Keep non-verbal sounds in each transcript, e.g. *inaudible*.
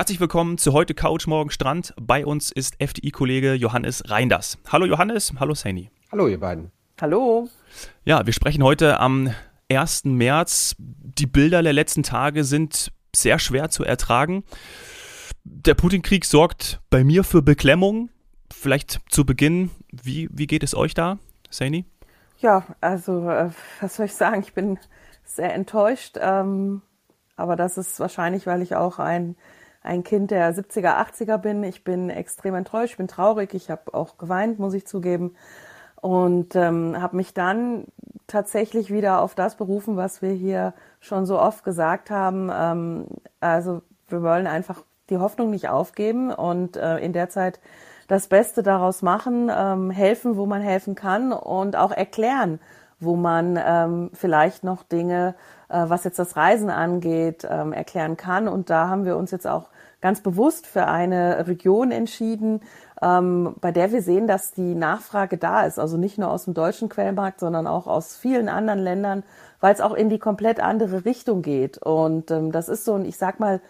Herzlich willkommen zu heute Couch Morgen Strand. Bei uns ist FDI-Kollege Johannes Reinders. Hallo Johannes, hallo Saini. Hallo ihr beiden. Hallo. Ja, wir sprechen heute am 1. März. Die Bilder der letzten Tage sind sehr schwer zu ertragen. Der Putin-Krieg sorgt bei mir für Beklemmung. Vielleicht zu Beginn, wie, wie geht es euch da, Saini? Ja, also äh, was soll ich sagen? Ich bin sehr enttäuscht. Ähm, aber das ist wahrscheinlich, weil ich auch ein ein Kind der 70er, 80er bin. Ich bin extrem enttäuscht, bin traurig, ich habe auch geweint, muss ich zugeben. Und ähm, habe mich dann tatsächlich wieder auf das berufen, was wir hier schon so oft gesagt haben. Ähm, also wir wollen einfach die Hoffnung nicht aufgeben und äh, in der Zeit das Beste daraus machen, ähm, helfen, wo man helfen kann und auch erklären, wo man ähm, vielleicht noch Dinge, äh, was jetzt das Reisen angeht, ähm, erklären kann. Und da haben wir uns jetzt auch ganz bewusst für eine Region entschieden, ähm, bei der wir sehen, dass die Nachfrage da ist. Also nicht nur aus dem deutschen Quellmarkt, sondern auch aus vielen anderen Ländern, weil es auch in die komplett andere Richtung geht. Und ähm, das ist so ein, ich sag mal,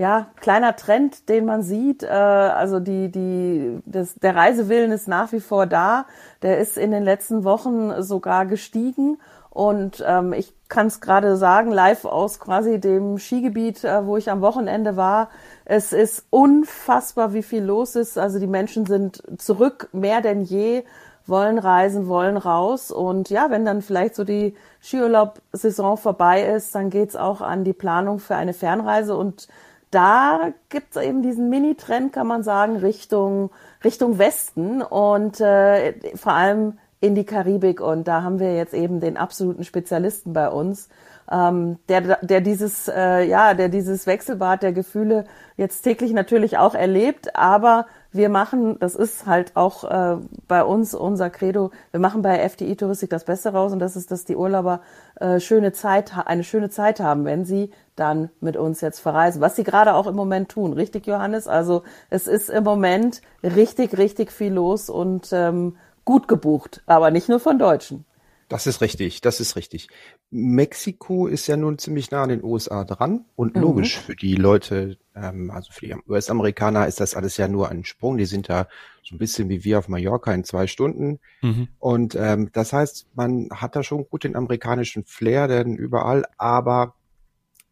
ja, kleiner Trend, den man sieht. Äh, also die, die, das, der Reisewillen ist nach wie vor da. Der ist in den letzten Wochen sogar gestiegen. Und ähm, ich kann es gerade sagen, live aus quasi dem Skigebiet, äh, wo ich am Wochenende war. Es ist unfassbar, wie viel los ist. Also die Menschen sind zurück, mehr denn je, wollen reisen, wollen raus. Und ja, wenn dann vielleicht so die Skiurlaub-Saison vorbei ist, dann geht's auch an die Planung für eine Fernreise. Und da gibt es eben diesen Mini-Trend, kann man sagen, Richtung, Richtung Westen und äh, vor allem in die Karibik. Und da haben wir jetzt eben den absoluten Spezialisten bei uns, ähm, der, der dieses, äh, ja, der dieses Wechselbad der Gefühle jetzt täglich natürlich auch erlebt, aber wir machen, das ist halt auch äh, bei uns unser Credo, wir machen bei FDI Touristik das Beste raus und das ist, dass die Urlauber äh, schöne Zeit, eine schöne Zeit haben, wenn sie dann mit uns jetzt verreisen, was sie gerade auch im Moment tun, richtig Johannes? Also es ist im Moment richtig, richtig viel los und ähm, gut gebucht, aber nicht nur von Deutschen. Das ist richtig, das ist richtig. Mexiko ist ja nun ziemlich nah an den USA dran und mhm. logisch für die Leute, ähm, also für die US-Amerikaner ist das alles ja nur ein Sprung. Die sind da so ein bisschen wie wir auf Mallorca in zwei Stunden. Mhm. Und ähm, das heißt, man hat da schon gut den amerikanischen Flair, denn überall, aber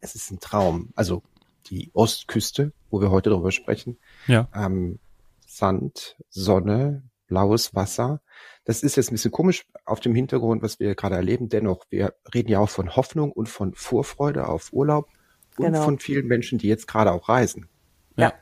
es ist ein Traum. Also die Ostküste, wo wir heute darüber sprechen. Ja. Ähm, Sand, Sonne, blaues Wasser. Das ist jetzt ein bisschen komisch auf dem Hintergrund, was wir gerade erleben. Dennoch, wir reden ja auch von Hoffnung und von Vorfreude auf Urlaub und genau. von vielen Menschen, die jetzt gerade auch reisen. Ja.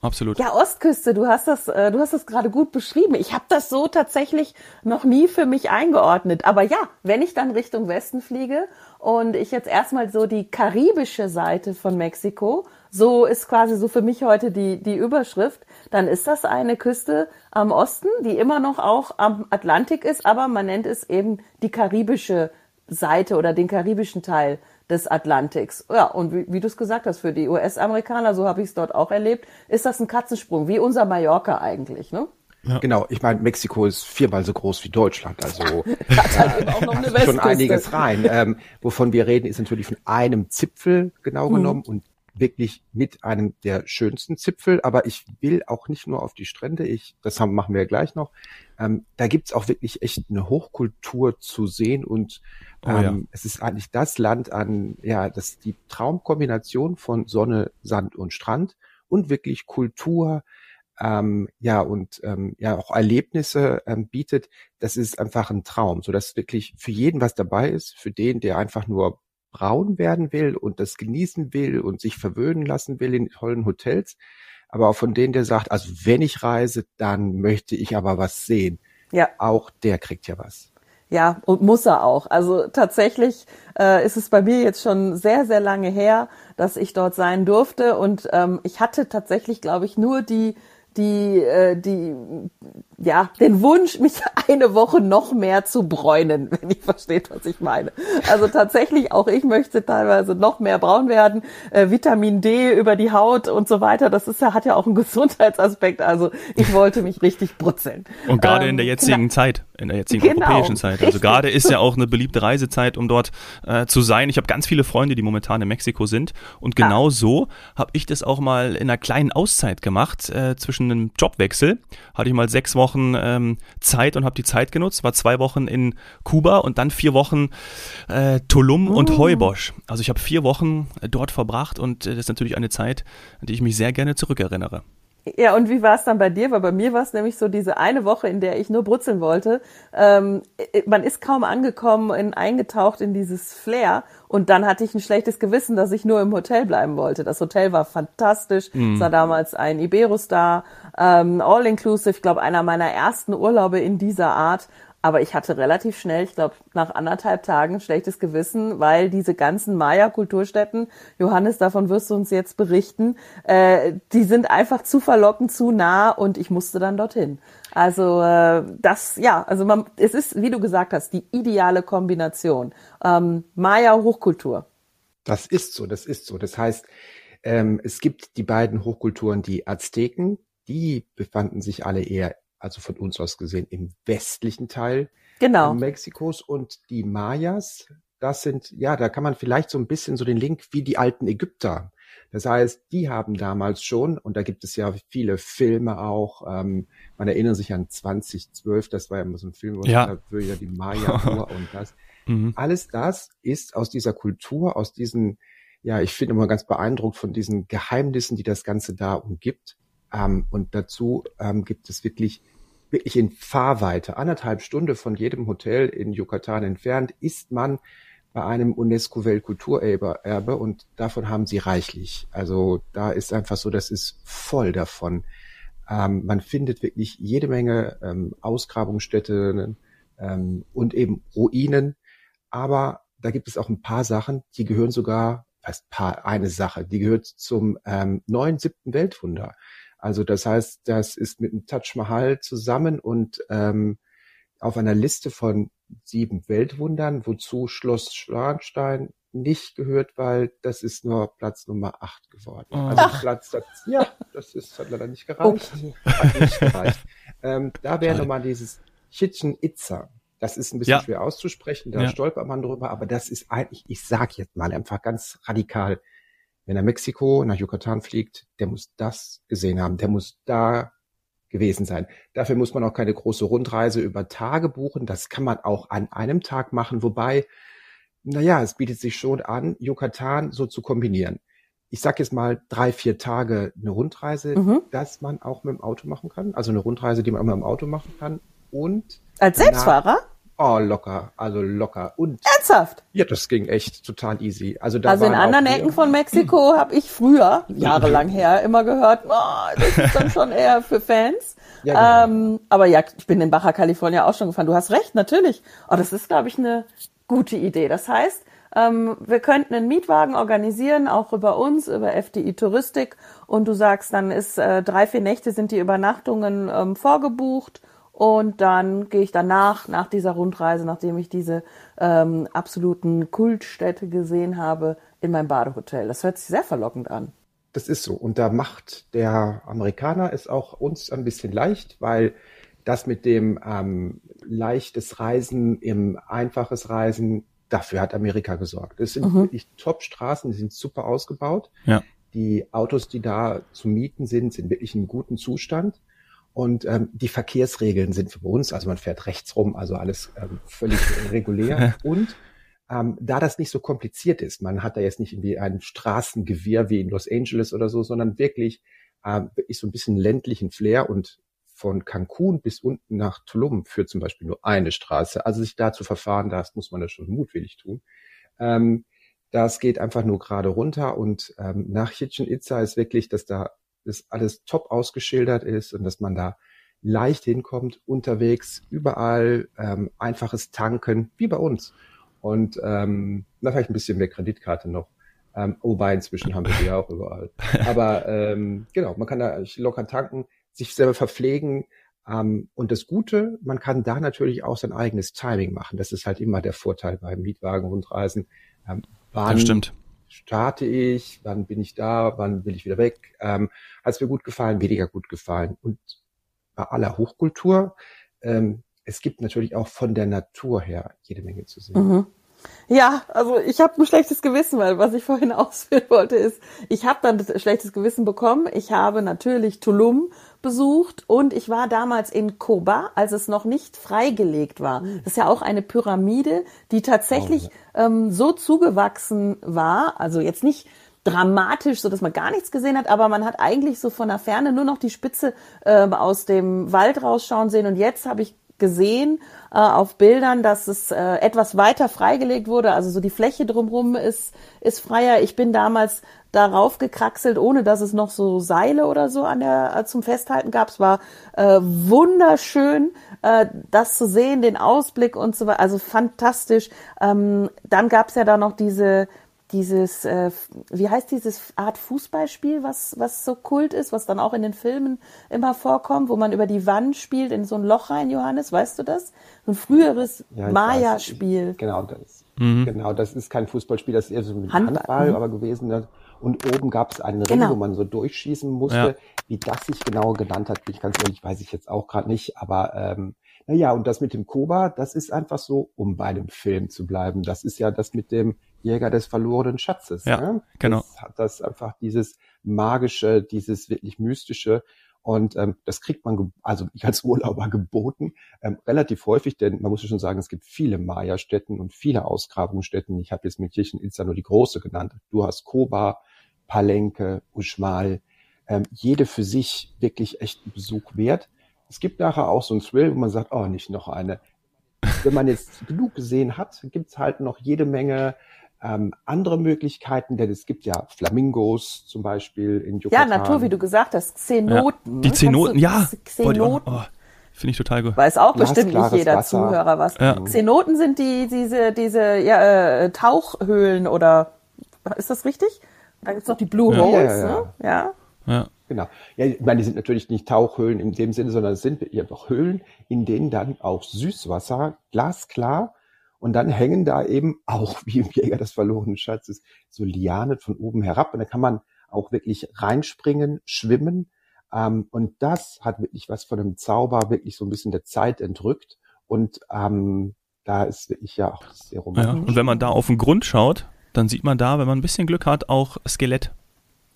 Absolut. Ja, Ostküste, du hast das, äh, du hast das gerade gut beschrieben. Ich habe das so tatsächlich noch nie für mich eingeordnet. Aber ja, wenn ich dann Richtung Westen fliege und ich jetzt erstmal so die karibische Seite von Mexiko, so ist quasi so für mich heute die, die Überschrift, dann ist das eine Küste am Osten, die immer noch auch am Atlantik ist, aber man nennt es eben die karibische Seite oder den karibischen Teil des Atlantiks. Ja, und wie, wie du es gesagt hast, für die US-Amerikaner, so habe ich es dort auch erlebt, ist das ein Katzensprung, wie unser Mallorca eigentlich, ne? Ja. Genau, ich meine, Mexiko ist viermal so groß wie Deutschland, also *laughs* halt eben auch noch eine *laughs* schon einiges rein. Ähm, wovon wir reden, ist natürlich von einem Zipfel genau mhm. genommen und wirklich mit einem der schönsten Zipfel, aber ich will auch nicht nur auf die Strände, ich, das haben, machen wir ja gleich noch, ähm, da gibt's auch wirklich echt eine Hochkultur zu sehen und ähm, oh ja. Ähm, es ist eigentlich das Land an, ja, das die Traumkombination von Sonne, Sand und Strand und wirklich Kultur, ähm, ja und ähm, ja auch Erlebnisse ähm, bietet, das ist einfach ein Traum, so dass wirklich für jeden was dabei ist, für den, der einfach nur braun werden will und das genießen will und sich verwöhnen lassen will in tollen Hotels, aber auch von denen, der sagt, also wenn ich reise, dann möchte ich aber was sehen. Ja. Auch der kriegt ja was. Ja, und muss er auch. Also tatsächlich äh, ist es bei mir jetzt schon sehr, sehr lange her, dass ich dort sein durfte. Und ähm, ich hatte tatsächlich, glaube ich, nur die die, äh, die ja, den Wunsch, mich *laughs* eine Woche noch mehr zu bräunen, *laughs* wenn ihr versteht, was ich meine. Also tatsächlich, auch ich möchte teilweise noch mehr braun werden, äh, Vitamin D über die Haut und so weiter. Das ist ja, hat ja auch einen *laughs* Gesundheitsaspekt. Also ich wollte mich richtig brutzeln. Und gerade ähm, in der jetzigen genau. Zeit, in der jetzigen genau, europäischen Zeit. Also gerade ist ja auch eine beliebte Reisezeit, um dort äh, zu sein. Ich habe ganz viele Freunde, die momentan in Mexiko sind. Und genau ah. so habe ich das auch mal in einer kleinen Auszeit gemacht. Äh, zwischen einem Jobwechsel hatte ich mal sechs Wochen Wochen ähm, Zeit und habe die Zeit genutzt, war zwei Wochen in Kuba und dann vier Wochen äh, Tulum oh. und Heubosch. Also ich habe vier Wochen äh, dort verbracht und äh, das ist natürlich eine Zeit, an die ich mich sehr gerne zurückerinnere. *laughs* Ja, und wie war es dann bei dir? Weil bei mir war es nämlich so diese eine Woche, in der ich nur brutzeln wollte. Ähm, äh, man ist kaum angekommen, in, eingetaucht in dieses Flair. Und dann hatte ich ein schlechtes Gewissen, dass ich nur im Hotel bleiben wollte. Das Hotel war fantastisch. Mhm. Es war damals ein Iberostar, ähm, All-Inclusive. Ich glaube, einer meiner ersten Urlaube in dieser Art. Aber ich hatte relativ schnell, ich glaube, nach anderthalb Tagen schlechtes Gewissen, weil diese ganzen Maya-Kulturstätten, Johannes, davon wirst du uns jetzt berichten, äh, die sind einfach zu verlockend, zu nah und ich musste dann dorthin. Also äh, das, ja, also man, es ist, wie du gesagt hast, die ideale Kombination. Ähm, Maya-Hochkultur. Das ist so, das ist so. Das heißt, ähm, es gibt die beiden Hochkulturen, die Azteken, die befanden sich alle eher also von uns aus gesehen im westlichen Teil genau. Mexikos und die Mayas, das sind, ja, da kann man vielleicht so ein bisschen so den Link wie die alten Ägypter. Das heißt, die haben damals schon, und da gibt es ja viele Filme auch, ähm, man erinnert sich an 2012, das war ja immer so ein Film, wo ja. da ja die Maya *laughs* und das. Mhm. Alles das ist aus dieser Kultur, aus diesen, ja, ich finde immer ganz beeindruckt von diesen Geheimnissen, die das Ganze da umgibt. Ähm, und dazu ähm, gibt es wirklich, wirklich in Fahrweite, anderthalb Stunde von jedem Hotel in Yucatan entfernt, ist man bei einem UNESCO-Weltkulturerbe und davon haben sie reichlich. Also da ist einfach so, das ist voll davon. Ähm, man findet wirklich jede Menge ähm, Ausgrabungsstätten ähm, und eben Ruinen, aber da gibt es auch ein paar Sachen, die gehören sogar, fast paar, eine Sache, die gehört zum ähm, neuen siebten Weltwunder. Also das heißt, das ist mit dem Taj Mahal zusammen und ähm, auf einer Liste von sieben Weltwundern, wozu Schloss Schwanstein nicht gehört, weil das ist nur Platz Nummer acht geworden. Oh. Also Ach. Platz, das, ja, das ist, hat leider nicht gereicht. Okay. Hat nicht gereicht. ähm, da wäre nochmal dieses Chichen Itza. Das ist ein bisschen ja. schwer auszusprechen, da ja. stolpert man drüber, aber das ist eigentlich, ich sag jetzt mal einfach ganz radikal, wenn er Mexiko nach Yucatan fliegt, der muss das gesehen haben, der muss da gewesen sein. Dafür muss man auch keine große Rundreise über Tage buchen. Das kann man auch an einem Tag machen, wobei, naja, es bietet sich schon an, Yucatan so zu kombinieren. Ich sag jetzt mal drei, vier Tage eine Rundreise, mhm. dass man auch mit dem Auto machen kann. Also eine Rundreise, die man immer im Auto machen kann. Und als Selbstfahrer? Oh, locker, also locker. Und ernsthaft? Ja, das ging echt total easy. Also, da also in anderen Ecken von Mexiko *clears throat* habe ich früher, jahrelang her, immer gehört, oh, das ist dann schon eher für Fans. Ja, genau. ähm, aber ja, ich bin in Baja California auch schon gefahren. Du hast recht, natürlich. Oh, das ist, glaube ich, eine gute Idee. Das heißt, ähm, wir könnten einen Mietwagen organisieren, auch über uns, über FDI Touristik. Und du sagst, dann ist äh, drei, vier Nächte sind die Übernachtungen ähm, vorgebucht und dann gehe ich danach, nach dieser Rundreise, nachdem ich diese ähm, absoluten Kultstädte gesehen habe, in mein Badehotel. Das hört sich sehr verlockend an. Das ist so. Und da macht der Amerikaner es auch uns ein bisschen leicht, weil das mit dem ähm, leichtes Reisen, im einfaches Reisen, dafür hat Amerika gesorgt. Es sind mhm. wirklich Top-Straßen, die sind super ausgebaut. Ja. Die Autos, die da zu mieten sind, sind wirklich in gutem Zustand. Und ähm, die Verkehrsregeln sind für uns, also man fährt rechts rum, also alles ähm, völlig *laughs* regulär. Und ähm, da das nicht so kompliziert ist, man hat da jetzt nicht irgendwie ein Straßengewirr wie in Los Angeles oder so, sondern wirklich, ähm, wirklich so ein bisschen ländlichen Flair und von Cancun bis unten nach Tulum führt zum Beispiel nur eine Straße. Also sich da zu verfahren, das muss man das schon mutwillig tun. Ähm, das geht einfach nur gerade runter und ähm, nach Chichen Itza ist wirklich, dass da das alles top ausgeschildert ist und dass man da leicht hinkommt, unterwegs, überall ähm, einfaches Tanken, wie bei uns. Und ähm, da vielleicht ein bisschen mehr Kreditkarte noch. Ähm, wobei inzwischen haben wir die ja auch überall. *laughs* Aber ähm, genau, man kann da locker tanken, sich selber verpflegen. Ähm, und das Gute, man kann da natürlich auch sein eigenes Timing machen. Das ist halt immer der Vorteil beim Mietwagen-Rundreisen. Ähm, wann das stimmt. Starte ich? Wann bin ich da? Wann will ich wieder weg? Ähm, Hat es mir gut gefallen, weniger gut gefallen? Und bei aller Hochkultur, ähm, es gibt natürlich auch von der Natur her jede Menge zu sehen. Mhm. Ja, also ich habe ein schlechtes Gewissen, weil was ich *laughs* vorhin ausführen wollte ist, ich habe dann ein schlechtes Gewissen bekommen. Ich habe natürlich Tulum besucht und ich war damals in Koba, als es noch nicht freigelegt war. Hm. Das ist ja auch eine Pyramide, die tatsächlich oh, ähm, so zugewachsen war, also jetzt nicht dramatisch, so dass man gar nichts gesehen hat, aber man hat eigentlich so von der Ferne nur noch die Spitze äh, aus dem Wald rausschauen sehen und jetzt habe ich gesehen äh, auf Bildern, dass es äh, etwas weiter freigelegt wurde. Also so die Fläche drumherum ist, ist freier. Ich bin damals darauf gekraxelt, ohne dass es noch so Seile oder so an der äh, zum Festhalten gab. Es war äh, wunderschön, äh, das zu sehen, den Ausblick und so weiter. Also fantastisch. Ähm, dann gab es ja da noch diese dieses, äh, wie heißt dieses Art Fußballspiel, was, was so kult ist, was dann auch in den Filmen immer vorkommt, wo man über die Wand spielt, in so ein Loch rein, Johannes, weißt du das? So ein früheres ja, Maya-Spiel. Genau, das, mhm. genau, das ist kein Fußballspiel, das ist eher so ein Handball, Handball mhm. aber gewesen. Ne? Und oben gab es einen Ring, genau. wo man so durchschießen musste. Ja. Wie das sich genau genannt hat, bin ich ganz ehrlich, weiß ich jetzt auch gerade nicht, aber ähm, naja, und das mit dem Koba, das ist einfach so, um bei dem Film zu bleiben. Das ist ja das mit dem Jäger des verlorenen Schatzes. Ja, ne? genau. Das hat das einfach dieses magische, dieses wirklich mystische. Und ähm, das kriegt man, also ich als Urlauber *laughs* geboten, ähm, relativ häufig, denn man muss ja schon sagen, es gibt viele Maya-Stätten und viele Ausgrabungsstätten. Ich habe jetzt mit Kirchen Insta nur die große genannt. Du hast Koba, Palenke, Uschmal, ähm, jede für sich wirklich echt einen Besuch wert. Es gibt nachher auch so einen Thrill, wo man sagt, oh, nicht noch eine. Wenn man jetzt genug gesehen hat, gibt's halt noch jede Menge ähm, andere Möglichkeiten, denn es gibt ja Flamingos zum Beispiel in Yucatan. Ja, Natur, wie du gesagt hast, Xenoten. Ja, die Xenoten, ja. Xenoten. Oh, Finde ich total gut. Weiß auch bestimmt nicht jeder Wasser. Zuhörer was. Ja. Xenoten sind die, diese, diese ja, äh, Tauchhöhlen oder ist das richtig? Da gibt's noch die Blue ja. Holes, ja, ne? Ja. ja. Genau. Ja, ich meine, die sind natürlich nicht Tauchhöhlen in dem Sinne, sondern es sind einfach Höhlen, in denen dann auch Süßwasser glasklar und dann hängen da eben auch *laughs* wie im Jäger des verlorenen Schatzes so Lianen von oben herab. Und da kann man auch wirklich reinspringen, schwimmen. Ähm, und das hat wirklich was von einem Zauber, wirklich so ein bisschen der Zeit entrückt. Und ähm, da ist wirklich ja auch sehr romantisch. Ja, und wenn man da auf den Grund schaut, dann sieht man da, wenn man ein bisschen Glück hat, auch Skelett.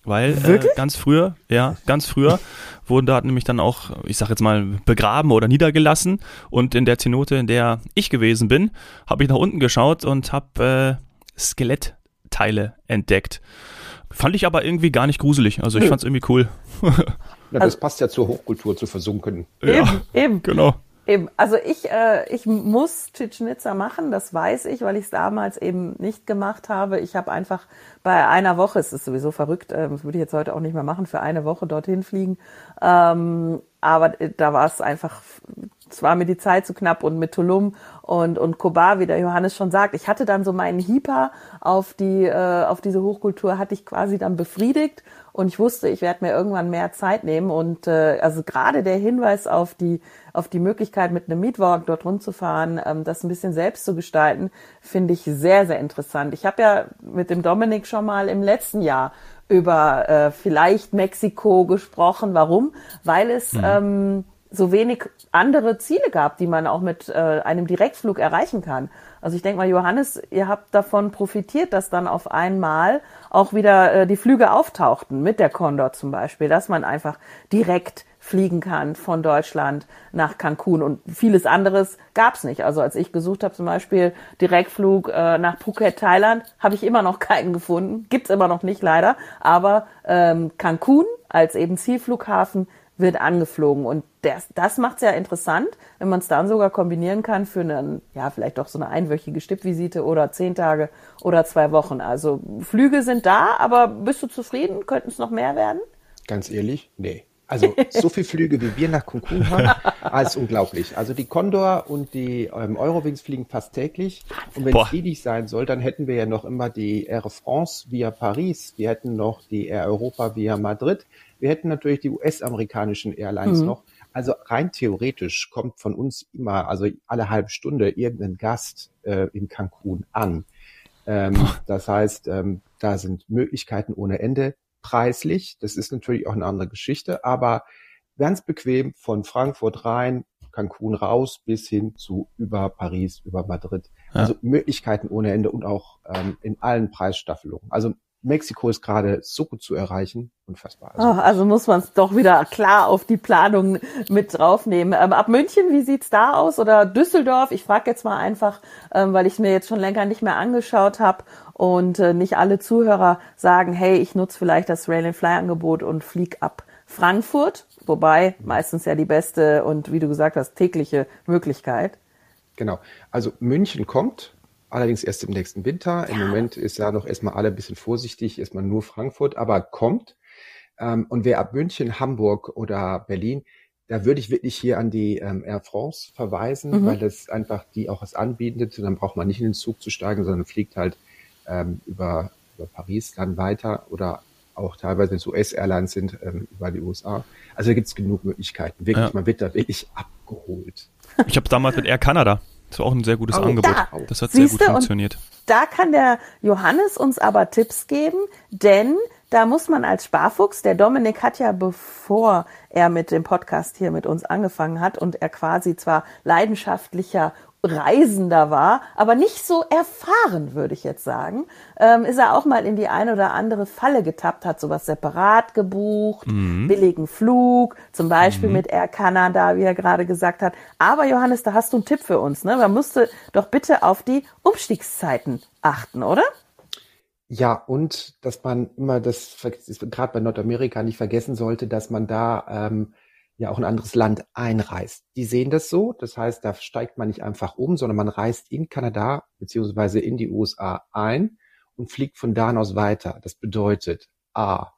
Weil äh, ganz früher, ja, ganz früher wurden da nämlich dann auch, ich sag jetzt mal, begraben oder niedergelassen. Und in der Zenote, in der ich gewesen bin, habe ich nach unten geschaut und habe äh, Skelettteile entdeckt. Fand ich aber irgendwie gar nicht gruselig. Also ich fand es irgendwie cool. *laughs* ja, das also, passt ja zur Hochkultur, zu versunken. Eben, ja, eben. Genau. Eben, also ich, äh, ich muss Chichen Itza machen, das weiß ich, weil ich es damals eben nicht gemacht habe. Ich habe einfach bei einer Woche, es ist sowieso verrückt, äh, das würde ich jetzt heute auch nicht mehr machen, für eine Woche dorthin fliegen. Ähm, aber äh, da war es einfach, es war mir die Zeit zu knapp und mit Tulum und, und Kobar, wie der Johannes schon sagt, ich hatte dann so meinen Hieper auf die, äh, auf diese Hochkultur hatte ich quasi dann befriedigt und ich wusste, ich werde mir irgendwann mehr Zeit nehmen und äh, also gerade der Hinweis auf die auf die Möglichkeit mit einem Mietwagen dort rumzufahren, ähm, das ein bisschen selbst zu gestalten, finde ich sehr sehr interessant. Ich habe ja mit dem Dominik schon mal im letzten Jahr über äh, vielleicht Mexiko gesprochen. Warum? Weil es mhm. ähm, so wenig andere Ziele gab, die man auch mit äh, einem Direktflug erreichen kann. Also ich denke mal, Johannes, ihr habt davon profitiert, dass dann auf einmal auch wieder äh, die Flüge auftauchten, mit der Condor zum Beispiel, dass man einfach direkt fliegen kann von Deutschland nach Cancun und vieles anderes gab's nicht. Also als ich gesucht habe, zum Beispiel Direktflug äh, nach Phuket, Thailand, habe ich immer noch keinen gefunden. Gibt's immer noch nicht leider. Aber ähm, Cancun als eben Zielflughafen wird angeflogen. Und das, das macht es ja interessant, wenn man es dann sogar kombinieren kann für einen, ja, vielleicht doch so eine einwöchige Stippvisite oder zehn Tage oder zwei Wochen. Also Flüge sind da, aber bist du zufrieden? Könnten es noch mehr werden? Ganz ehrlich, nee. Also so viele Flüge, wie wir nach Cancun haben, *laughs* als unglaublich. Also die Condor und die ähm, Eurowings fliegen fast täglich. Und wenn es die nicht sein soll, dann hätten wir ja noch immer die Air France via Paris. Wir hätten noch die Air Europa via Madrid. Wir hätten natürlich die US-amerikanischen Airlines mhm. noch. Also rein theoretisch kommt von uns immer, also alle halbe Stunde irgendein Gast äh, in Cancun an. Ähm, *laughs* das heißt, ähm, da sind Möglichkeiten ohne Ende. Preislich, das ist natürlich auch eine andere Geschichte, aber ganz bequem von Frankfurt rein, Cancun raus bis hin zu über Paris, über Madrid. Ja. Also Möglichkeiten ohne Ende und auch ähm, in allen Preisstaffelungen. Also Mexiko ist gerade so gut zu erreichen, unfassbar. Also, oh, also muss man es doch wieder klar auf die Planung mit draufnehmen. Ähm, ab München, wie sieht's da aus? Oder Düsseldorf? Ich frage jetzt mal einfach, ähm, weil ich mir jetzt schon länger nicht mehr angeschaut habe und äh, nicht alle Zuhörer sagen, hey, ich nutze vielleicht das Rail and Fly Angebot und flieg ab Frankfurt, wobei meistens ja die beste und wie du gesagt hast, tägliche Möglichkeit. Genau. Also München kommt, allerdings erst im nächsten Winter. Im Moment ist ja noch erstmal alle ein bisschen vorsichtig, erstmal nur Frankfurt, aber kommt. Ähm, und wer ab München, Hamburg oder Berlin, da würde ich wirklich hier an die ähm, Air France verweisen, mhm. weil das einfach die auch was anbietet. Und dann braucht man nicht in den Zug zu steigen, sondern fliegt halt ähm, über, über Paris dann weiter oder auch teilweise, wenn es US-Airlines sind, ähm, über die USA. Also da gibt es genug Möglichkeiten. Wirklich, ja. man wird da wirklich abgeholt. Ich habe damals mit Air Canada das war auch ein sehr gutes oh, Angebot. Da. Das hat Siehste, sehr gut funktioniert. Da kann der Johannes uns aber Tipps geben, denn da muss man als Sparfuchs, der Dominik hat ja, bevor er mit dem Podcast hier mit uns angefangen hat und er quasi zwar leidenschaftlicher Reisender war, aber nicht so erfahren, würde ich jetzt sagen, ähm, ist er auch mal in die eine oder andere Falle getappt, hat sowas separat gebucht, mhm. billigen Flug, zum Beispiel mhm. mit Air Canada, wie er gerade gesagt hat. Aber Johannes, da hast du einen Tipp für uns, ne? Man musste doch bitte auf die Umstiegszeiten achten, oder? Ja, und dass man immer das, gerade bei Nordamerika nicht vergessen sollte, dass man da ähm, ja auch ein anderes Land einreist. Die sehen das so, das heißt, da steigt man nicht einfach um, sondern man reist in Kanada beziehungsweise in die USA ein und fliegt von da aus weiter. Das bedeutet, a,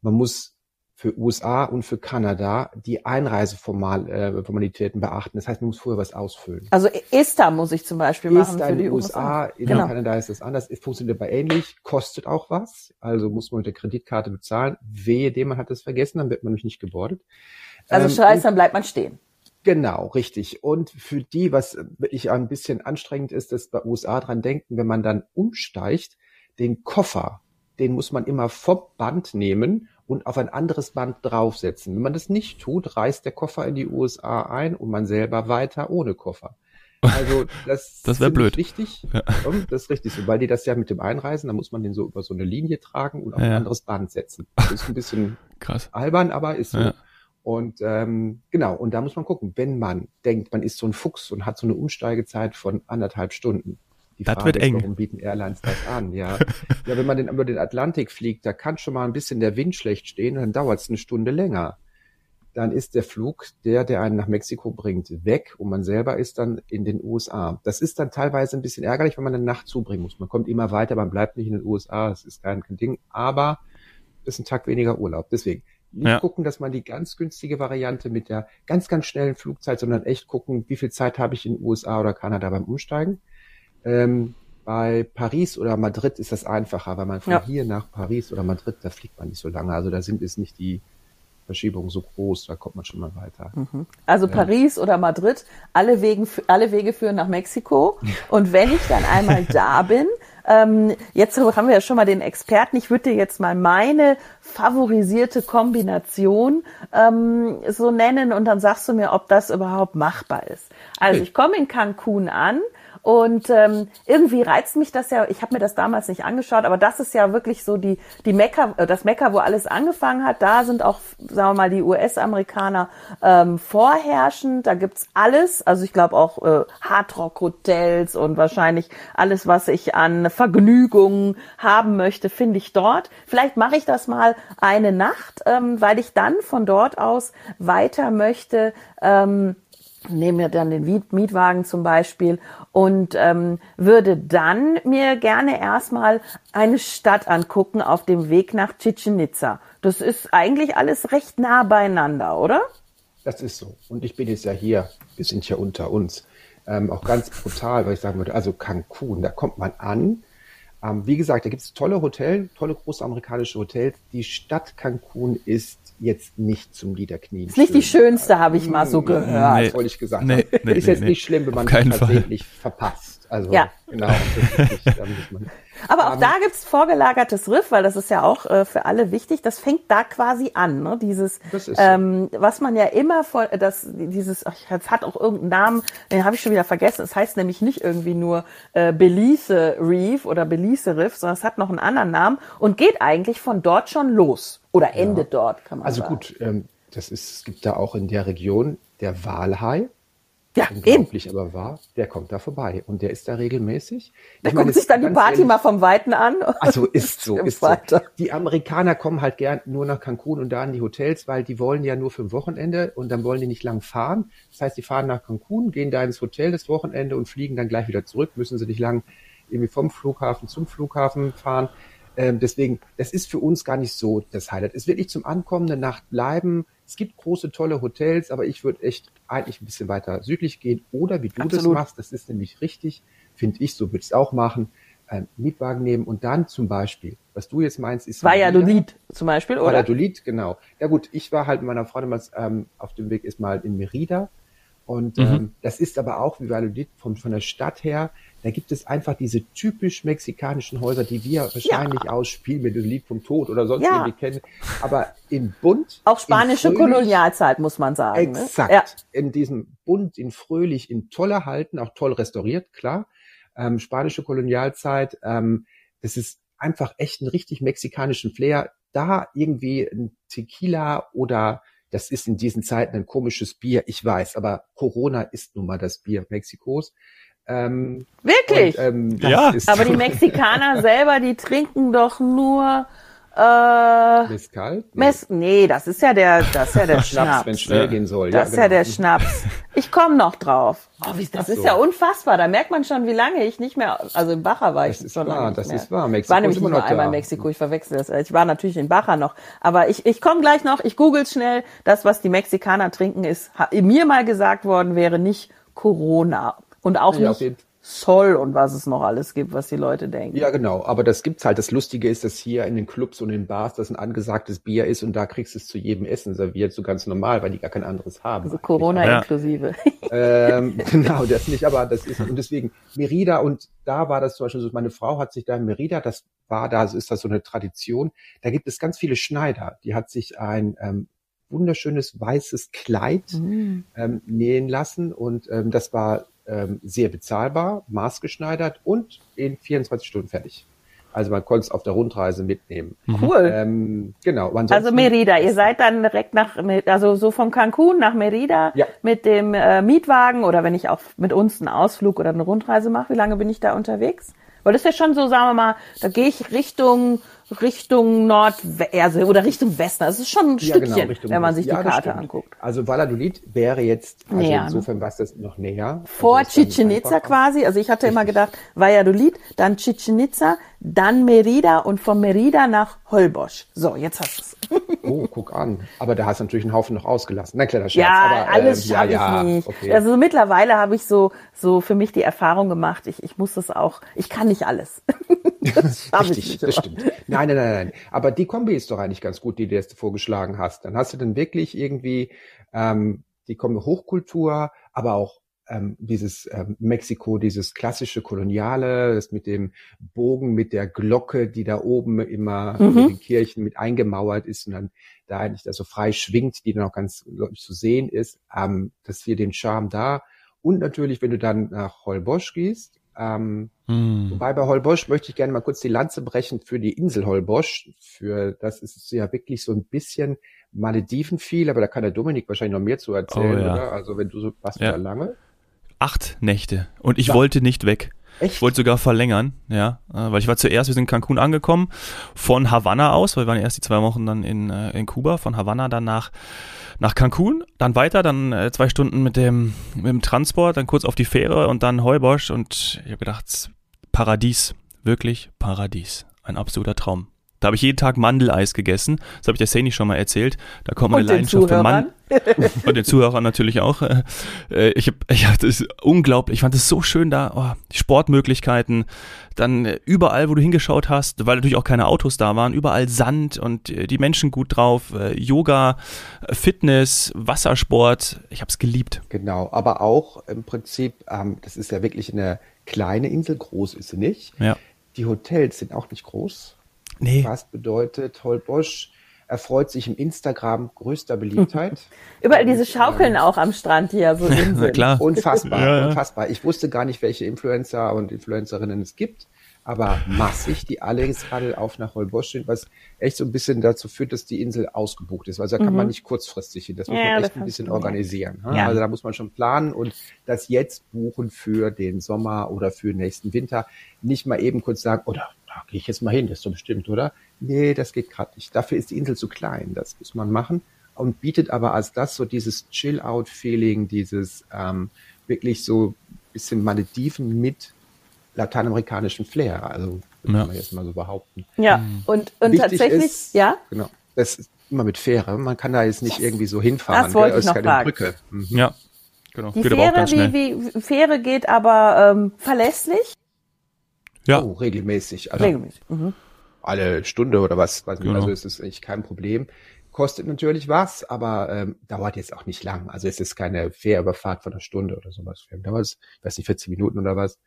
man muss für USA und für Kanada die Einreiseformalitäten äh, beachten. Das heißt, man muss vorher was ausfüllen. Also ESTA muss ich zum Beispiel machen ESTA für die USA. USA. In genau. Kanada ist das anders. Es funktioniert aber ähnlich, kostet auch was. Also muss man mit der Kreditkarte bezahlen. Wehe, dem man hat das vergessen, dann wird man nämlich nicht gebordet. Also ähm, scheiße, dann bleibt man stehen. Genau, richtig. Und für die, was wirklich ein bisschen anstrengend ist, dass bei USA dran denken, wenn man dann umsteigt, den Koffer, den muss man immer vom Band nehmen und auf ein anderes Band draufsetzen. Wenn man das nicht tut, reist der Koffer in die USA ein und man selber weiter ohne Koffer. Also *laughs* das, das wäre blöd. Richtig. Ja. Das ist richtig so, weil die das ja mit dem Einreisen, da muss man den so über so eine Linie tragen und auf ja. ein anderes Band setzen. *laughs* Das ist ein bisschen Krass. albern, aber ist so. Ja. Und ähm, genau, und da muss man gucken, wenn man denkt, man ist so ein Fuchs und hat so eine Umsteigezeit von anderthalb Stunden. Die das Frage wird ist, eng. warum bieten Airlines das an? Ja. *laughs* ja, wenn man den, über den Atlantik fliegt, da kann schon mal ein bisschen der Wind schlecht stehen und dann dauert es eine Stunde länger. Dann ist der Flug, der, der einen nach Mexiko bringt, weg und man selber ist dann in den USA. Das ist dann teilweise ein bisschen ärgerlich, wenn man eine Nacht zubringen muss. Man kommt immer weiter, man bleibt nicht in den USA, das ist kein, kein Ding, aber ist ein Tag weniger Urlaub. Deswegen, nicht ja. gucken, dass man die ganz günstige Variante mit der ganz, ganz schnellen Flugzeit, sondern echt gucken, wie viel Zeit habe ich in USA oder Kanada beim Umsteigen. Ähm, bei Paris oder Madrid ist das einfacher, weil man von ja. hier nach Paris oder Madrid, da fliegt man nicht so lange. Also da sind es nicht die Verschiebungen so groß, da kommt man schon mal weiter. Mhm. Also ja. Paris oder Madrid, alle, Wegen, alle Wege führen nach Mexiko. *laughs* Und wenn ich dann einmal da bin, ähm, jetzt haben wir ja schon mal den Experten. Ich würde dir jetzt mal meine favorisierte Kombination ähm, so nennen und dann sagst du mir, ob das überhaupt machbar ist. Also ich komme in Cancun an und ähm, irgendwie reizt mich das ja, ich habe mir das damals nicht angeschaut, aber das ist ja wirklich so die, die Mekka, äh, das Mekka, wo alles angefangen hat. Da sind auch, sagen wir mal, die US-Amerikaner ähm, vorherrschend. Da gibt's alles. Also ich glaube auch äh, Hardrock-Hotels und wahrscheinlich alles, was ich an Vergnügungen haben möchte, finde ich dort. Vielleicht mache ich das mal eine Nacht, ähm, weil ich dann von dort aus weiter möchte. Ähm, nehme mir dann den Mietwagen zum Beispiel und ähm, würde dann mir gerne erstmal eine Stadt angucken auf dem Weg nach Chichen Itza. Das ist eigentlich alles recht nah beieinander, oder? Das ist so. Und ich bin jetzt ja hier, wir sind ja unter uns. Ähm, auch ganz brutal, weil ich sagen würde, also Cancun, da kommt man an. Ähm, wie gesagt, da gibt es tolle Hotels, tolle große amerikanische Hotels. Die Stadt Cancun ist jetzt nicht zum Niederknien. Ist nicht die schönste, habe ich mal so gehört. Nee, das wollte ich gesagt nee. Nee, ist jetzt nicht schlimm, wenn man tatsächlich verpasst. Also ja. genau. *laughs* Aber auch um, da gibt's vorgelagertes Riff, weil das ist ja auch äh, für alle wichtig. Das fängt da quasi an, ne? Dieses, ähm, was man ja immer voll, das, dieses, ach, es hat auch irgendeinen Namen, den habe ich schon wieder vergessen. Es heißt nämlich nicht irgendwie nur äh, Belize Reef oder Belize Riff, sondern es hat noch einen anderen Namen und geht eigentlich von dort schon los oder endet ja. dort, kann man also sagen. Also gut, ähm, das ist, es gibt da auch in der Region der Walhai ja, unglaublich eben. aber wahr, der kommt da vorbei und der ist da regelmäßig. Der guckt sich dann die Party ehrlich, mal vom Weiten an. Also *laughs* ist so, ist so. Die Amerikaner kommen halt gern nur nach Cancun und da in die Hotels, weil die wollen ja nur für ein Wochenende und dann wollen die nicht lang fahren. Das heißt, die fahren nach Cancun, gehen da ins Hotel das Wochenende und fliegen dann gleich wieder zurück, müssen sie nicht lang irgendwie vom Flughafen zum Flughafen fahren. Ähm, deswegen, das ist für uns gar nicht so das Highlight. Es wird nicht zum Ankommen, eine Nacht bleiben. Es gibt große, tolle Hotels, aber ich würde echt eigentlich ein bisschen weiter südlich gehen. Oder wie du Absolut. das machst, das ist nämlich richtig, finde ich, so würde ich es auch machen. Ähm, Mietwagen nehmen und dann zum Beispiel, was du jetzt meinst, ist Valladolid zum Beispiel, oder? Valladolid, genau. Ja gut, ich war halt mit meiner Freundin mal ähm, auf dem Weg ist mal in Merida und mhm. ähm, das ist aber auch wie Valladolid von, von der Stadt her da gibt es einfach diese typisch mexikanischen Häuser, die wir wahrscheinlich ja. aus Spiel mit dem Lied vom Tod oder sonst ja. irgendwie kennen. Aber in bunt. Auch spanische fröhlich, Kolonialzeit, muss man sagen. Ne? Exakt. Ne? Ja. In diesem bunt, in fröhlich, in toller Halten, auch toll restauriert, klar. Ähm, spanische Kolonialzeit, ähm, das ist einfach echt einen richtig mexikanischen Flair. Da irgendwie ein Tequila oder das ist in diesen Zeiten ein komisches Bier, ich weiß, aber Corona ist nun mal das Bier Mexikos. Ähm, Wirklich? Und, ähm, ja. Aber die Mexikaner *laughs* selber, die trinken doch nur äh, Mescal? Nee. Mes nee, das ist ja der, das ist ja der *laughs* Schnaps. wenn schnell gehen soll. Das ja, ist ja der Schnaps. Ich komme noch drauf. Oh, wie, das so. ist ja unfassbar. Da merkt man schon, wie lange ich nicht mehr, also in Bacher war ich das schon ist wahr, Das mehr. ist wahr. Mexiko war nämlich nur einmal in Mexiko. Ich verwechsel das. Ich war natürlich in Bacher noch. Aber ich, ich komme gleich noch. Ich google schnell. Das, was die Mexikaner trinken, ist mir mal gesagt worden, wäre nicht Corona. Und auch ja, nicht Zoll und was es noch alles gibt, was die Leute denken. Ja, genau. Aber das gibt's halt. Das Lustige ist, dass hier in den Clubs und in den Bars das ein angesagtes Bier ist und da kriegst du es zu jedem Essen serviert, so ganz normal, weil die gar kein anderes haben. Also Corona ja. inklusive. *laughs* Ähm, genau, das nicht, aber das ist, und deswegen Merida und da war das zum Beispiel so, meine Frau hat sich da in Merida, das war da, ist das so eine Tradition, da gibt es ganz viele Schneider. Die hat sich ein, ähm, wunderschönes weißes Kleid mhm. ähm, nähen lassen und ähm, das war ähm, sehr bezahlbar, maßgeschneidert und in 24 Stunden fertig. Also man konnte es auf der Rundreise mitnehmen. Mhm. Cool. Ähm, genau. Also Merida, ihr seid dann direkt nach, also so von Cancun nach Merida ja. mit dem äh, Mietwagen oder wenn ich auch mit uns einen Ausflug oder eine Rundreise mache, wie lange bin ich da unterwegs? Weil das ist ja schon so, sagen wir mal, da gehe ich Richtung Richtung Nord also, oder Richtung Westen. Das ist schon ein ja, genau, Stückchen, genau, wenn man sich ja, die Karte anguckt. Also Valladolid wäre jetzt, also näher, ne? insofern war es das noch näher. Vor also Chichen Itza quasi. Also ich hatte Richtig. immer gedacht, Valladolid, dann Chichen Itza, dann Merida und von Merida nach Holbosch. So, jetzt hast du es. Oh, guck an. Aber da hast du natürlich einen Haufen noch ausgelassen. Na kleiner Scherz. Ja, aber, alles äh, schaffe ja, ich nicht. Okay. Also mittlerweile habe ich so, so für mich die Erfahrung gemacht, ich, ich muss das auch, ich kann nicht alles. Das *laughs* Richtig, ich das stimmt. Nein, nein, nein, nein. Aber die Kombi ist doch eigentlich ganz gut, die du jetzt vorgeschlagen hast. Dann hast du dann wirklich irgendwie ähm, die Kombi Hochkultur, aber auch ähm, dieses ähm, Mexiko, dieses klassische Koloniale, das mit dem Bogen, mit der Glocke, die da oben immer mhm. in den Kirchen mit eingemauert ist und dann da eigentlich da so frei schwingt, die dann auch ganz ich, zu sehen ist, ähm, dass wir den Charme da. Und natürlich, wenn du dann nach Holbosch gehst, ähm, hm. Wobei bei Holbosch möchte ich gerne mal kurz die Lanze brechen für die Insel Holbosch. Für das ist ja wirklich so ein bisschen Malediven viel, aber da kann der Dominik wahrscheinlich noch mehr zu erzählen, oh, ja. oder? Also wenn du so was ja. lange acht Nächte und ich ja. wollte nicht weg. Echt? Ich wollte sogar verlängern, ja, äh, weil ich war zuerst, wir sind in Cancun angekommen, von Havanna aus, weil wir waren erst die zwei Wochen dann in, äh, in Kuba, von Havanna dann nach, nach Cancun, dann weiter, dann äh, zwei Stunden mit dem, mit dem Transport, dann kurz auf die Fähre und dann Heubosch und ich habe gedacht, Paradies, wirklich Paradies, ein absoluter Traum. Da habe ich jeden Tag Mandeleis gegessen. Das habe ich der Sani schon mal erzählt. Da kommt meine Leidenschaft für Mann. *laughs* Und den Zuhörern natürlich auch. Äh, ich, hab, ich das ist unglaublich. Ich fand es so schön da. Oh, Sportmöglichkeiten. Dann äh, überall, wo du hingeschaut hast, weil natürlich auch keine Autos da waren, überall Sand und äh, die Menschen gut drauf. Yoga, Fitness, Wassersport. Ich habe es geliebt. Genau, aber auch im Prinzip, ähm, das ist ja wirklich eine kleine Insel, groß ist sie nicht. Ja. Die Hotels sind auch nicht groß Nee. Was bedeutet, Holbosch erfreut sich im Instagram größter Beliebtheit. *laughs* Überall diese Schaukeln auch am Strand hier so *laughs* sind. klar. Unfassbar, *laughs* ja, ja. unfassbar. Ich wusste gar nicht, welche Influencer und Influencerinnen es gibt, aber massig, die alle jetzt gerade auf nach Holbosch sind, was echt so ein bisschen dazu führt, dass die Insel ausgebucht ist. Also da kann mhm. man nicht kurzfristig hin. Das muss ja, man echt ein bisschen organisieren. Ja. Also da muss man schon planen und das jetzt buchen für den Sommer oder für den nächsten Winter. Nicht mal eben kurz sagen, oder da gehe ich jetzt mal hin, das ist so bestimmt, oder? Nee, das geht gerade nicht. Dafür ist die Insel zu klein, das muss man machen. Und bietet aber als das so dieses Chill-Out-Feeling, dieses ähm, wirklich so bisschen Malediven mit lateinamerikanischem Flair. Also ja. kann man jetzt mal so behaupten. Ja, mhm. und, und tatsächlich, ist, ja? Genau. Das ist immer mit Fähre. Man kann da jetzt nicht irgendwie so hinfahren. Das wollte ich noch fragen. Brücke. Mhm. Ja, genau. Die geht Fähre, wie, wie, Fähre geht aber ähm, verlässlich. Ja. Oh, regelmäßig. Also regelmäßig. Mhm. Alle Stunde oder was, weiß nicht. Genau. Also ist es eigentlich kein Problem. Kostet natürlich was, aber ähm, dauert jetzt auch nicht lang. Also es ist keine Fährüberfahrt von einer Stunde oder sowas. Dauert, ich weiß nicht, 40 Minuten oder was,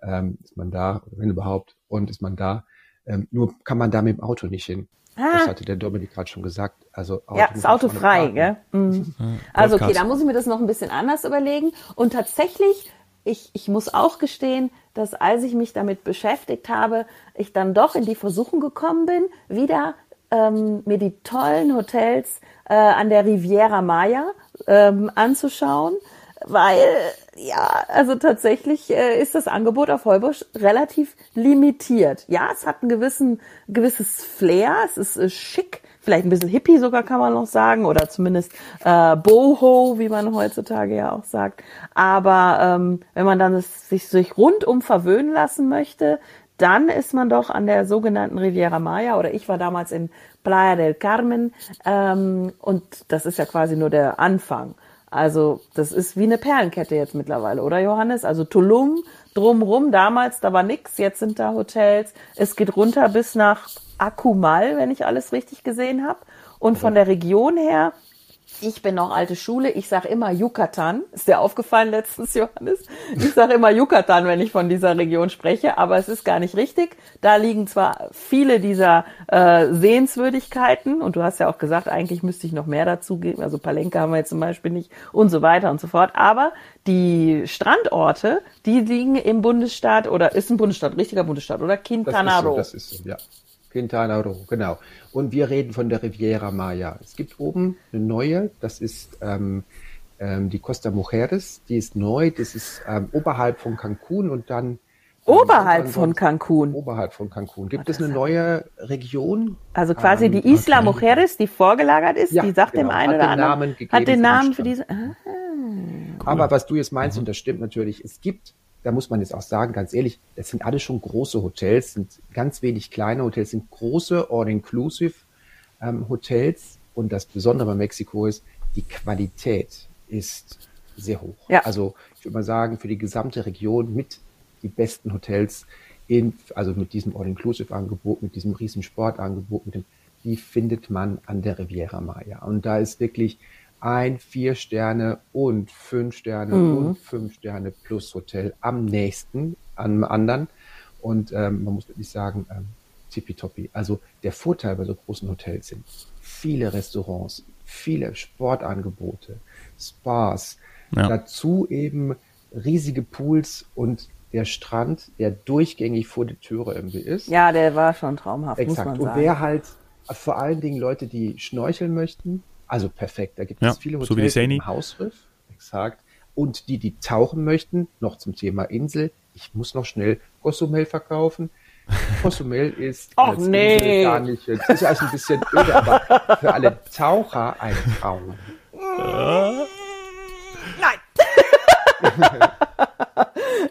ähm, ist man da, wenn überhaupt, und ist man da. Ähm, nur kann man da mit dem Auto nicht hin. Ah. Das hatte der Dominik gerade schon gesagt. Also Auto ja, ist Auto frei, gell? Mhm. Also okay, da muss ich mir das noch ein bisschen anders überlegen. Und tatsächlich ich, ich muss auch gestehen, dass als ich mich damit beschäftigt habe, ich dann doch in die Versuchung gekommen bin, wieder ähm, mir die tollen Hotels äh, an der Riviera Maya ähm, anzuschauen, weil ja, also tatsächlich äh, ist das Angebot auf Heubusch relativ limitiert. Ja, es hat ein gewissen gewisses Flair, es ist äh, schick, vielleicht ein bisschen hippie sogar kann man noch sagen oder zumindest äh, boho, wie man heutzutage ja auch sagt. Aber ähm, wenn man dann es, sich, sich rundum verwöhnen lassen möchte, dann ist man doch an der sogenannten Riviera Maya oder ich war damals in Playa del Carmen ähm, und das ist ja quasi nur der Anfang. Also das ist wie eine Perlenkette jetzt mittlerweile, oder Johannes? Also Tulum drumrum, damals, da war nix, jetzt sind da Hotels. Es geht runter bis nach Akumal, wenn ich alles richtig gesehen habe. Und von der Region her, ich bin noch alte Schule, ich sage immer Yucatan. Ist dir aufgefallen letztens, Johannes? Ich sage immer Yucatan, wenn ich von dieser Region spreche, aber es ist gar nicht richtig. Da liegen zwar viele dieser äh, Sehenswürdigkeiten und du hast ja auch gesagt, eigentlich müsste ich noch mehr dazu geben. Also Palenka haben wir jetzt zum Beispiel nicht und so weiter und so fort. Aber die Strandorte, die liegen im Bundesstaat oder ist ein Bundesstaat, richtiger Bundesstaat oder Quintana Roo. Das ist so, das ist so, ja. Quintana Roo, genau. Und wir reden von der Riviera Maya. Es gibt oben eine neue, das ist ähm, ähm, die Costa Mujeres, die ist neu, das ist ähm, oberhalb von Cancun und dann ähm, Oberhalb von Cancun. Oberhalb von Cancun. Gibt oh, es eine neue Region? Also quasi ähm, die Isla okay. Mujeres, die vorgelagert ist, ja, die sagt genau. dem einen oder anderen, hat den Namen für diese. Ah, cool. Aber was du jetzt meinst, mhm. und das stimmt natürlich, es gibt da muss man jetzt auch sagen, ganz ehrlich, das sind alle schon große Hotels, sind ganz wenig kleine Hotels, sind große All-Inclusive ähm, Hotels. Und das Besondere bei Mexiko ist, die Qualität ist sehr hoch. Ja. Also ich würde mal sagen, für die gesamte Region mit die besten Hotels in, also mit diesem All-Inclusive-Angebot, mit diesem riesen Sportangebot, mit dem, die findet man an der Riviera Maya. Und da ist wirklich ein vier Sterne und fünf Sterne mhm. und fünf Sterne plus Hotel am nächsten, am anderen. Und ähm, man muss wirklich sagen, ähm, tippitoppi. Also der Vorteil bei so großen Hotels sind viele Restaurants, viele Sportangebote, Spas, ja. dazu eben riesige Pools und der Strand, der durchgängig vor der Türe irgendwie ist. Ja, der war schon traumhaft. Exakt. Und wer halt vor allen Dingen Leute, die schnorcheln möchten, also perfekt. Da gibt ja, es viele Hotels so im Hausriff. Exakt. Und die, die tauchen möchten, noch zum Thema Insel. Ich muss noch schnell Cozumel verkaufen. *laughs* Cozumel ist oh, nee. gar nicht, das ist also ein bisschen öde, aber für alle Taucher ein Traum. Nein. *laughs*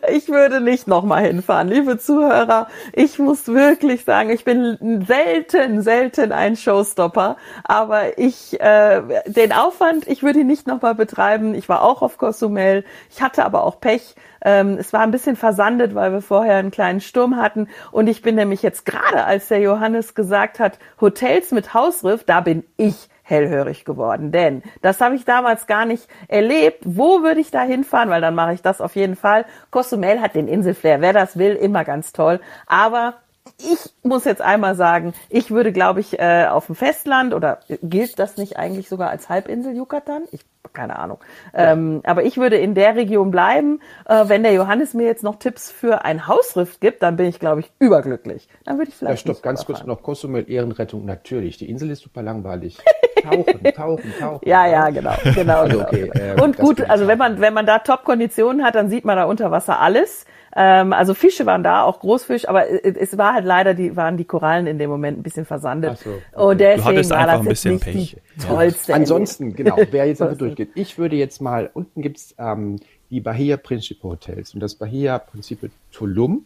ich würde nicht nochmal hinfahren. Liebe Zuhörer, ich muss wirklich sagen, ich bin selten, selten ein Showstopper, aber ich, äh, den Aufwand, ich würde ihn nicht nochmal betreiben. Ich war auch auf Cozumel, ich hatte aber auch Pech. Ähm, es war ein bisschen versandet, weil wir vorher einen kleinen Sturm hatten. Und ich bin nämlich jetzt gerade, als der Johannes gesagt hat, Hotels mit Hausriff, da bin ich hellhörig geworden. Denn das habe ich damals gar nicht erlebt. Wo würde ich da hinfahren? Weil dann mache ich das auf jeden Fall. Cozumel hat den Inselflair. Wer das will, immer ganz toll. Aber ich muss jetzt einmal sagen, ich würde, glaube ich, äh, auf dem Festland oder gilt das nicht eigentlich sogar als Halbinsel Yucatan? Ich keine Ahnung. Ja. Ähm, aber ich würde in der Region bleiben. Äh, wenn der Johannes mir jetzt noch Tipps für ein Hausriff gibt, dann bin ich, glaube ich, überglücklich. Dann würde ich vielleicht. Ja, stopp, ganz kurz noch Kosumel Ehrenrettung. Natürlich, die Insel ist super langweilig. *laughs* Tauchen, tauchen, tauchen. Ja, ja, genau, genau. *laughs* Also, genau. Okay, äh, Und gut, also wenn man wenn man da Top-Konditionen hat, dann sieht man da unter Wasser alles. Ähm, also Fische waren da, auch Großfisch, aber es war halt leider, die waren die Korallen in dem Moment ein bisschen versandet. So, okay. Und deswegen war das jetzt nicht Pech. tollste. Ja. Ansonsten, genau, *laughs* wer jetzt einfach durchgeht. Ich würde jetzt mal, unten gibt's ähm, die Bahia Principe Hotels und das Bahia Principe Tulum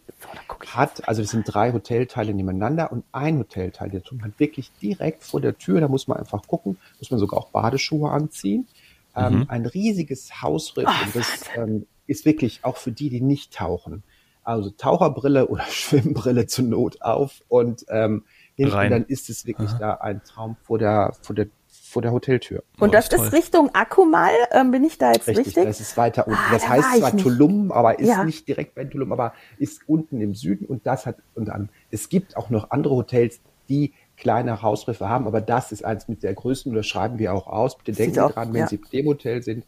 hat, also das sind drei Hotelteile nebeneinander und ein Hotelteil, der Tulum hat wirklich direkt vor der Tür, da muss man einfach gucken, muss man sogar auch Badeschuhe anziehen, ähm, mhm. ein riesiges Hausriff oh, und das ähm, ist wirklich auch für die, die nicht tauchen. Also Taucherbrille oder *laughs* Schwimmbrille zur Not auf und ähm, hinten dann ist es wirklich Aha. da ein Traum vor der, vor der vor der Hoteltür. Und oh, das ist, ist Richtung Akumal, ähm, bin ich da jetzt richtig? richtig? Das ist weiter unten. Ah, das da heißt zwar Tulum, aber ist ja. nicht direkt bei Tulum, aber ist unten im Süden und das hat und dann es gibt auch noch andere Hotels, die kleine Hausriffe haben, aber das ist eins mit der größten und das schreiben wir auch aus. Bitte denken Sie dran, wenn ja. Sie im Hotel sind.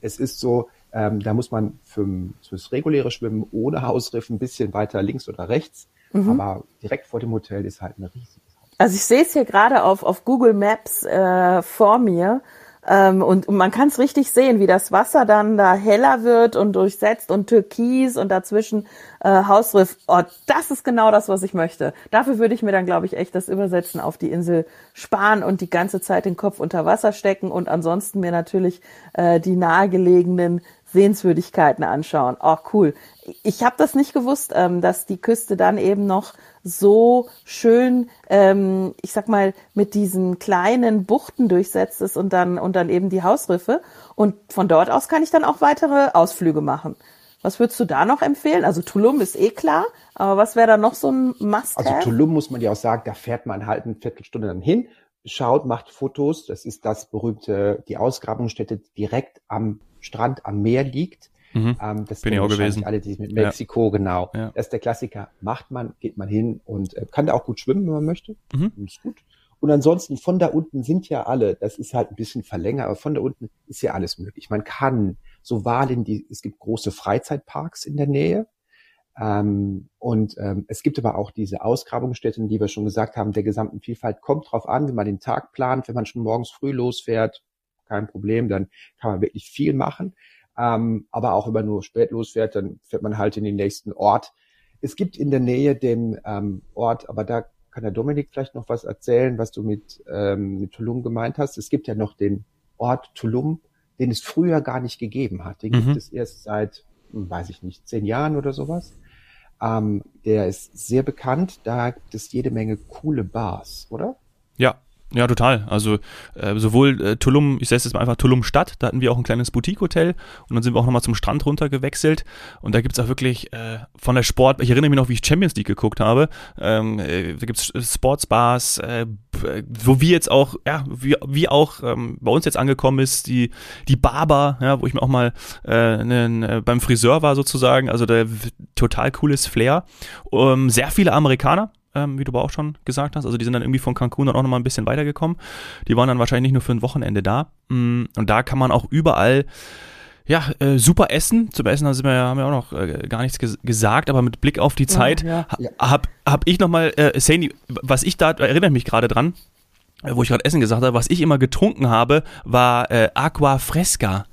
Es ist so, ähm, da muss man für, fürs reguläre Schwimmen ohne Hausriff ein bisschen weiter links oder rechts. Mhm. Aber direkt vor dem Hotel ist halt eine riesige. Also ich sehe es hier gerade auf, auf Google Maps äh, vor mir. Ähm, und, und man kann es richtig sehen, wie das Wasser dann da heller wird und durchsetzt und türkis und dazwischen äh, Hausriff. Oh, das ist genau das, was ich möchte. Dafür würde ich mir dann, glaube ich, echt das Übersetzen auf die Insel sparen und die ganze Zeit den Kopf unter Wasser stecken und ansonsten mir natürlich äh, die nahegelegenen Sehenswürdigkeiten anschauen. Oh, cool. Ich habe das nicht gewusst, ähm, dass die Küste dann eben noch so schön, ähm, ich sag mal, mit diesen kleinen Buchten durchsetzt ist und dann und dann eben die Hausriffe. Und von dort aus kann ich dann auch weitere Ausflüge machen. Was würdest du da noch empfehlen? Also Tulum ist eh klar, aber was wäre da noch so ein Must? -have? Also Tulum muss man ja auch sagen, da fährt man halt eine Viertelstunde dann hin, schaut, macht Fotos. Das ist das berühmte, die Ausgrabungsstätte direkt am Strand am Meer liegt. Mhm. Ähm, das Bin ich auch gewesen. Alle, die mit Mexiko, ja. genau. Ja. Das ist der Klassiker. Macht man, geht man hin und äh, kann da auch gut schwimmen, wenn man möchte. Mhm. Ist gut. Und ansonsten von da unten sind ja alle, das ist halt ein bisschen verlängert, aber von da unten ist ja alles möglich. Man kann so Wahlen, die, es gibt große Freizeitparks in der Nähe. Ähm, und ähm, es gibt aber auch diese Ausgrabungsstätten, die wir schon gesagt haben, der gesamten Vielfalt kommt drauf an, wie man den Tag plant, wenn man schon morgens früh losfährt, kein Problem, dann kann man wirklich viel machen. Ähm, aber auch wenn man nur spät losfährt, dann fährt man halt in den nächsten Ort. Es gibt in der Nähe den ähm, Ort, aber da kann der Dominik vielleicht noch was erzählen, was du mit, ähm, mit Tulum gemeint hast. Es gibt ja noch den Ort Tulum, den es früher gar nicht gegeben hat. Den mhm. gibt es erst seit, hm, weiß ich nicht, zehn Jahren oder sowas. Ähm, der ist sehr bekannt. Da gibt es jede Menge coole Bars, oder? Ja, ja, total. Also äh, sowohl äh, Tulum, ich setze jetzt mal einfach Tulum Stadt, da hatten wir auch ein kleines Boutique-Hotel und dann sind wir auch nochmal zum Strand runter gewechselt und da gibt's auch wirklich äh, von der Sport, ich erinnere mich noch, wie ich Champions League geguckt habe, ähm, äh, da gibt's Sportsbars, äh, wo wir jetzt auch, ja, wie, wie auch ähm, bei uns jetzt angekommen ist, die, die Barber, ja, wo ich mir auch mal äh, ne, äh, beim Friseur war sozusagen, also der total cooles Flair. Ähm, sehr viele Amerikaner, ähm, wie du aber auch schon gesagt hast. Also die sind dann irgendwie von Cancun dann auch nochmal ein bisschen weitergekommen. Die waren dann wahrscheinlich nicht nur für ein Wochenende da. Mm, und da kann man auch überall ja, äh, super Essen. Zum Essen haben wir, haben wir auch noch äh, gar nichts ges gesagt, aber mit Blick auf die Zeit ja, ja. habe hab ich nochmal, äh, Sandy, was ich da, erinnere mich gerade dran, äh, wo ich gerade Essen gesagt habe, was ich immer getrunken habe, war äh, Aqua Fresca.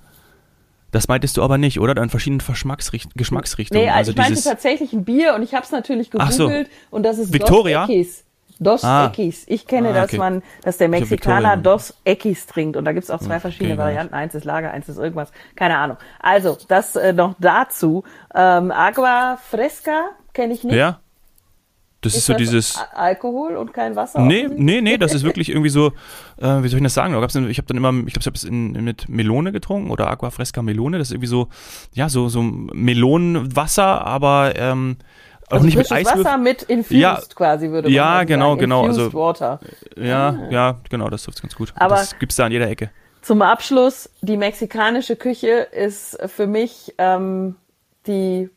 Das meintest du aber nicht, oder? In verschiedenen Geschmacksrichtungen. Nee, also ich meinte tatsächlich ein Bier und ich habe es natürlich gegoogelt so. und das ist Victoria. Dos Dos ah. Equis. Ich kenne, ah, okay. dass man, dass der Mexikaner Dos Equis trinkt. Und da gibt's auch zwei hm, verschiedene okay, Varianten. Eins ist Lager, eins ist irgendwas. Keine Ahnung. Also, das äh, noch dazu. Ähm, Agua Fresca kenne ich nicht. Ja. Das ist, ist so das dieses. Alkohol und kein Wasser? Nee, nee, nee, das ist *laughs* wirklich irgendwie so, äh, wie soll ich das sagen? ich habe dann immer, ich glaube, ich habe es mit Melone getrunken oder Aqua Fresca Melone. Das ist irgendwie so, ja, so, so Melonenwasser, aber ähm, also nicht mit Eiswürfeln. Wasser mit infused ja, quasi würde man Ja, genau, sagen. genau. Infused also, Water. Ja, ah. ja, genau, das trifft ganz gut. Aber das gibt's da an jeder Ecke. Zum Abschluss, die mexikanische Küche ist für mich ähm, die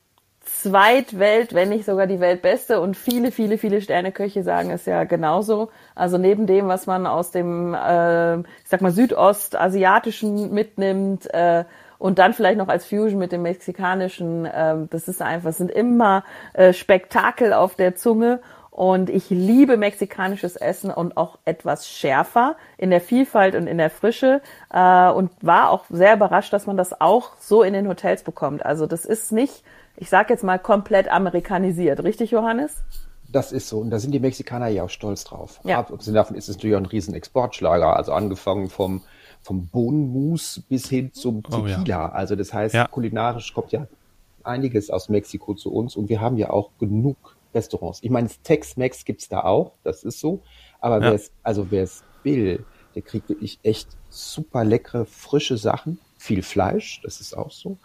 Zweitwelt, wenn nicht sogar die Weltbeste. Und viele, viele, viele Sterneköche sagen es ja genauso. Also neben dem, was man aus dem, äh, ich sag mal, südostasiatischen mitnimmt äh, und dann vielleicht noch als Fusion mit dem mexikanischen, äh, das ist einfach, sind immer äh, Spektakel auf der Zunge. Und ich liebe mexikanisches Essen und auch etwas schärfer in der Vielfalt und in der Frische. Äh, und war auch sehr überrascht, dass man das auch so in den Hotels bekommt. Also das ist nicht ich sage jetzt mal, komplett amerikanisiert. Richtig, Johannes? Das ist so. Und da sind die Mexikaner ja auch stolz drauf. Ja. Abgesehen davon ist es natürlich auch ein riesen Exportschlager. Also angefangen vom, vom Bohnenmus bis hin zum Tequila. Oh, ja. Also das heißt, ja. kulinarisch kommt ja einiges aus Mexiko zu uns und wir haben ja auch genug Restaurants. Ich meine, Tex-Mex gibt's da auch, das ist so. Aber ja. wer es, also wer es will, der kriegt wirklich echt super leckere, frische Sachen. Viel Fleisch, das ist auch so.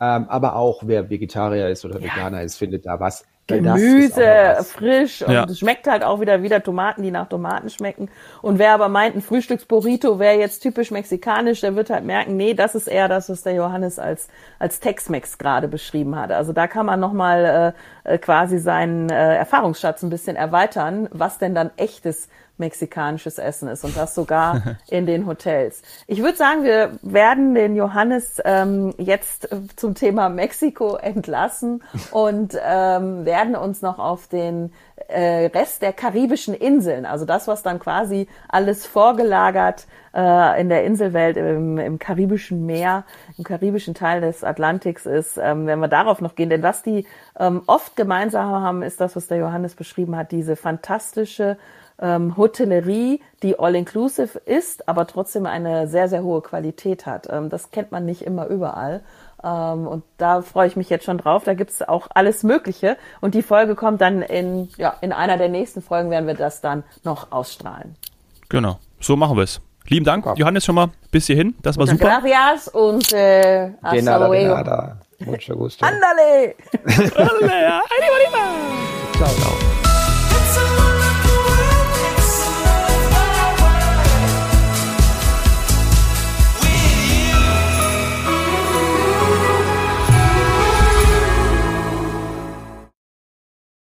Ähm, aber auch wer Vegetarier ist oder ja. Veganer ist, findet da was. Gemüse, frisch und ja. es schmeckt halt auch wieder wieder Tomaten, die nach Tomaten schmecken. Und wer aber meint, ein Frühstücksburrito wäre jetzt typisch mexikanisch, der wird halt merken, nee, das ist eher das, was der Johannes als als Tex-Mex gerade beschrieben hat. Also da kann man nochmal äh, äh, quasi seinen äh, Erfahrungsschatz ein bisschen erweitern, was denn dann echtes mexikanisches Essen ist und das sogar *laughs* in den Hotels. Ich würde sagen, wir werden den Johannes ähm, jetzt zum Thema Mexiko entlassen und ähm, werden uns noch auf den äh, Rest der karibischen Inseln, also das, was dann quasi alles vorgelagert äh, in der Inselwelt im, im karibischen Meer, im karibischen Teil des Atlantiks ist, ähm, wenn wir darauf noch gehen. Denn was die ähm, oft gemeinsam haben, ist das, was der Johannes beschrieben hat, diese fantastische ähm, Hotellerie, die all-inclusive ist, aber trotzdem eine sehr, sehr hohe Qualität hat. Ähm, das kennt man nicht immer überall. Ähm, und da freue ich mich jetzt schon drauf. Da gibt's auch alles Mögliche. Und die Folge kommt dann in, ja, in einer der nächsten Folgen werden wir das dann noch ausstrahlen. Genau, so machen wir es. Lieben Dank, Johannes, schon mal bis hierhin. Das war Muchas super. Gracias und äh, hasta luego. Mucho gusto. *laughs* Andale! Andale, ja. Ciao. Ciao.